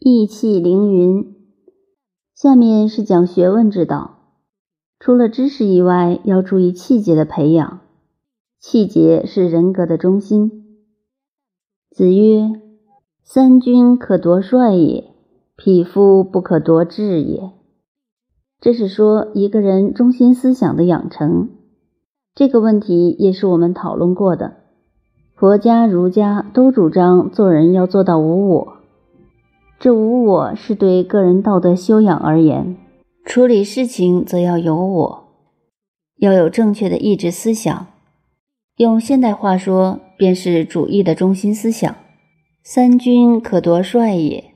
意气凌云。下面是讲学问之道，除了知识以外，要注意气节的培养。气节是人格的中心。子曰：“三军可夺帅也，匹夫不可夺志也。”这是说一个人中心思想的养成。这个问题也是我们讨论过的。佛家、儒家都主张做人要做到无我。这无我是对个人道德修养而言，处理事情则要有我，要有正确的意志思想。用现代话说，便是主义的中心思想。三军可夺帅也。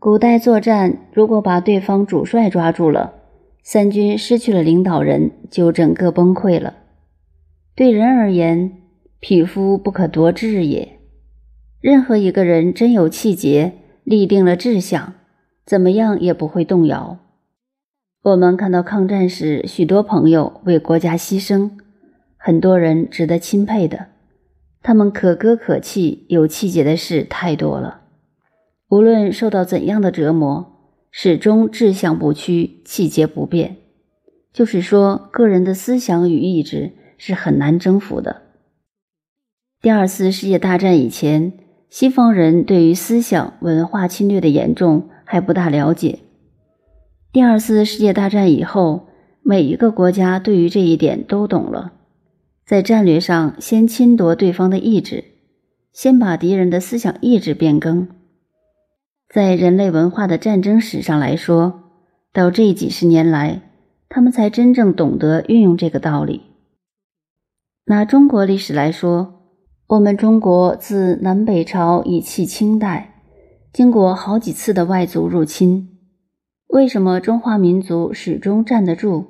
古代作战，如果把对方主帅抓住了，三军失去了领导人，就整个崩溃了。对人而言，匹夫不可夺志也。任何一个人真有气节。立定了志向，怎么样也不会动摇。我们看到抗战时，许多朋友为国家牺牲，很多人值得钦佩的，他们可歌可泣、有气节的事太多了。无论受到怎样的折磨，始终志向不屈，气节不变。就是说，个人的思想与意志是很难征服的。第二次世界大战以前。西方人对于思想文化侵略的严重还不大了解。第二次世界大战以后，每一个国家对于这一点都懂了，在战略上先侵夺对方的意志，先把敌人的思想意志变更。在人类文化的战争史上来说，到这几十年来，他们才真正懂得运用这个道理。拿中国历史来说。我们中国自南北朝以弃清代，经过好几次的外族入侵，为什么中华民族始终站得住？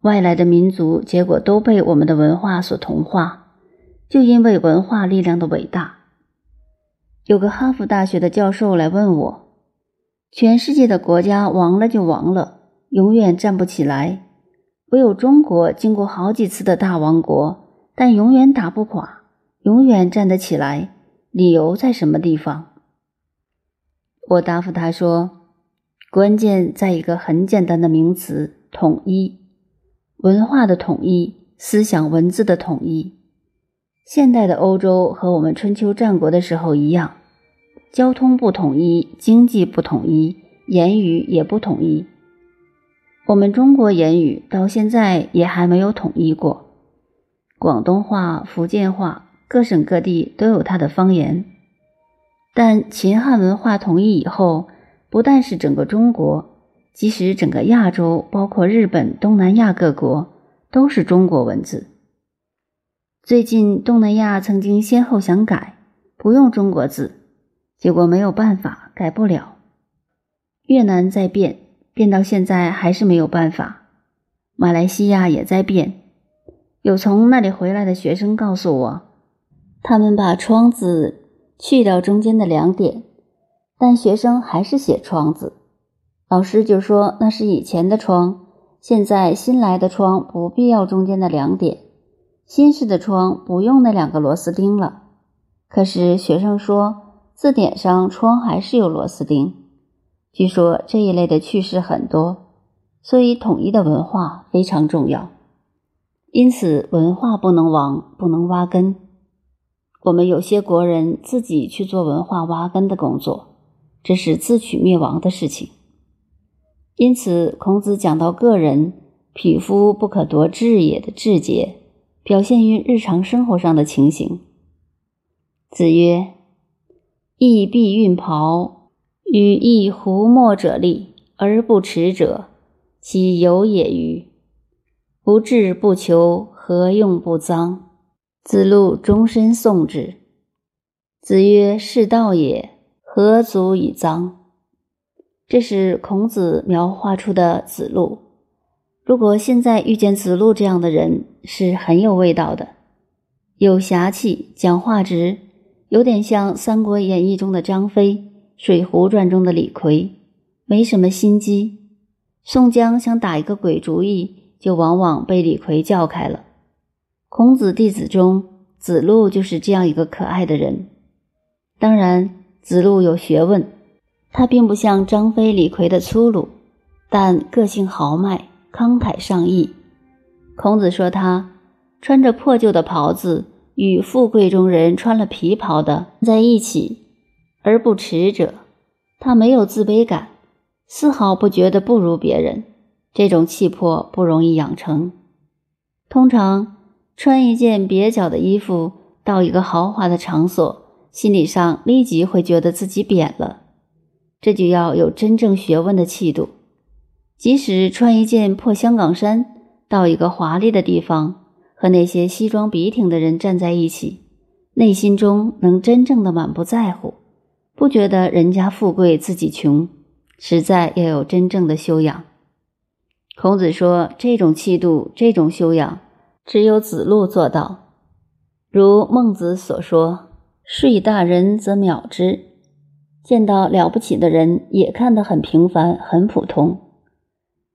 外来的民族结果都被我们的文化所同化，就因为文化力量的伟大。有个哈佛大学的教授来问我：全世界的国家亡了就亡了，永远站不起来；唯有中国经过好几次的大亡国，但永远打不垮。永远站得起来，理由在什么地方？我答复他说：“关键在一个很简单的名词——统一，文化的统一，思想文字的统一。现代的欧洲和我们春秋战国的时候一样，交通不统一，经济不统一，言语也不统一。我们中国言语到现在也还没有统一过，广东话、福建话。”各省各地都有它的方言，但秦汉文化统一以后，不但是整个中国，即使整个亚洲，包括日本、东南亚各国，都是中国文字。最近东南亚曾经先后想改，不用中国字，结果没有办法，改不了。越南在变，变到现在还是没有办法。马来西亚也在变，有从那里回来的学生告诉我。他们把“窗”子去掉中间的两点，但学生还是写“窗”字。老师就说那是以前的“窗”，现在新来的“窗”不必要中间的两点，新式的“窗”不用那两个螺丝钉了。可是学生说字典上“窗”还是有螺丝钉。据说这一类的趣事很多，所以统一的文化非常重要。因此，文化不能亡，不能挖根。我们有些国人自己去做文化挖根的工作，这是自取灭亡的事情。因此，孔子讲到个人“匹夫不可夺志也”的志节，表现于日常生活上的情形。子曰：“义必运袍，与义胡墨者立而不耻者，其有也与？不志不求，何用不臧？”子路终身诵之。子曰：“是道也，何足以臧？”这是孔子描画出的子路。如果现在遇见子路这样的人，是很有味道的，有侠气，讲话直，有点像《三国演义》中的张飞，《水浒传》中的李逵，没什么心机。宋江想打一个鬼主意，就往往被李逵叫开了。孔子弟子中，子路就是这样一个可爱的人。当然，子路有学问，他并不像张飞、李逵的粗鲁，但个性豪迈、慷慨上义。孔子说他穿着破旧的袍子，与富贵中人穿了皮袍的在一起，而不耻者。他没有自卑感，丝毫不觉得不如别人。这种气魄不容易养成。通常穿一件蹩脚的衣服到一个豪华的场所，心理上立即会觉得自己贬了。这就要有真正学问的气度。即使穿一件破香港衫到一个华丽的地方，和那些西装笔挺的人站在一起，内心中能真正的满不在乎，不觉得人家富贵自己穷，实在要有真正的修养。孔子说：“这种气度，这种修养，只有子路做到。如孟子所说：‘睡大人则藐之。’见到了不起的人，也看得很平凡、很普通。”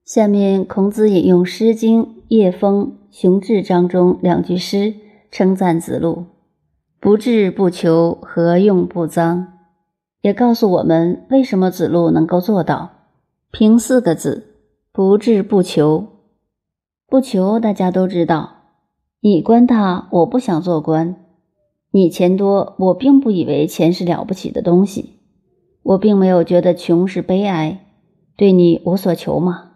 下面，孔子引用《诗经·夜风·雄志章》中两句诗，称赞子路：“不志不求，何用不臧？”也告诉我们为什么子路能够做到。凭四个字。不志不求，不求大家都知道。你官大，我不想做官；你钱多，我并不以为钱是了不起的东西。我并没有觉得穷是悲哀，对你无所求嘛。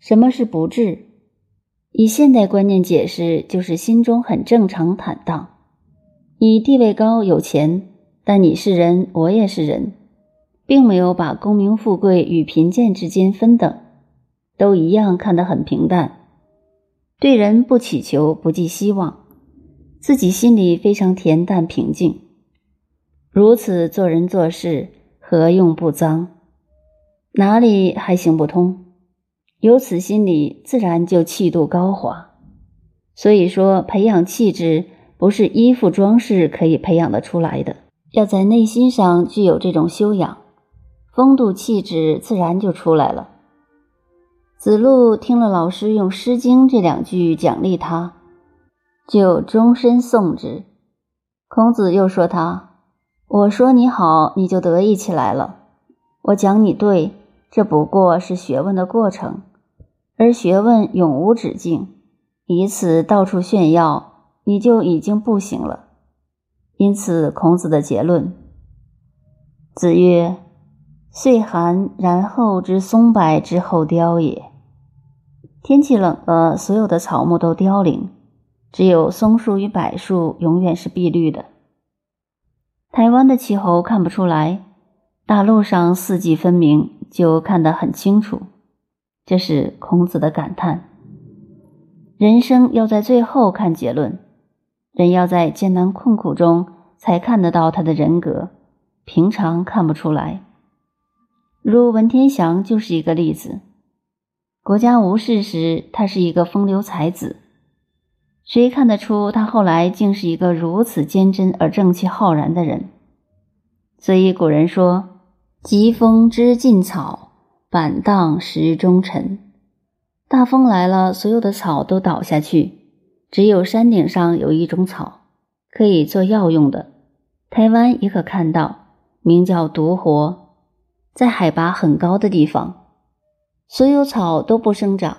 什么是不志？以现代观念解释，就是心中很正常坦荡。你地位高有钱，但你是人，我也是人，并没有把功名富贵与贫贱之间分等。都一样看得很平淡，对人不祈求，不寄希望，自己心里非常恬淡平静。如此做人做事，何用不脏？哪里还行不通？有此心理，自然就气度高华。所以说，培养气质不是衣服装饰可以培养得出来的，要在内心上具有这种修养，风度气质自然就出来了。子路听了老师用《诗经》这两句奖励他，就终身诵之。孔子又说他：“我说你好，你就得意起来了；我讲你对，这不过是学问的过程，而学问永无止境。以此到处炫耀，你就已经不行了。因此，孔子的结论：子曰。”岁寒，然后知松柏之后凋也。天气冷了，所有的草木都凋零，只有松树与柏树永远是碧绿的。台湾的气候看不出来，大陆上四季分明，就看得很清楚。这是孔子的感叹：人生要在最后看结论，人要在艰难困苦中才看得到他的人格，平常看不出来。如文天祥就是一个例子。国家无事时，他是一个风流才子，谁看得出他后来竟是一个如此坚贞而正气浩然的人？所以古人说：“疾风知劲草，板荡识忠臣。”大风来了，所有的草都倒下去，只有山顶上有一种草可以做药用的。台湾也可看到，名叫独活。在海拔很高的地方，所有草都不生长，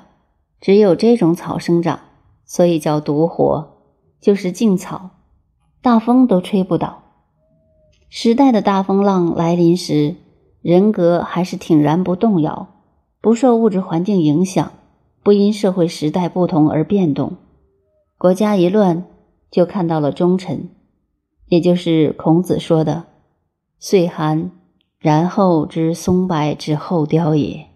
只有这种草生长，所以叫独活，就是劲草，大风都吹不倒。时代的大风浪来临时，人格还是挺然不动摇，不受物质环境影响，不因社会时代不同而变动。国家一乱，就看到了忠臣，也就是孔子说的“岁寒”。然后知松柏之后凋也。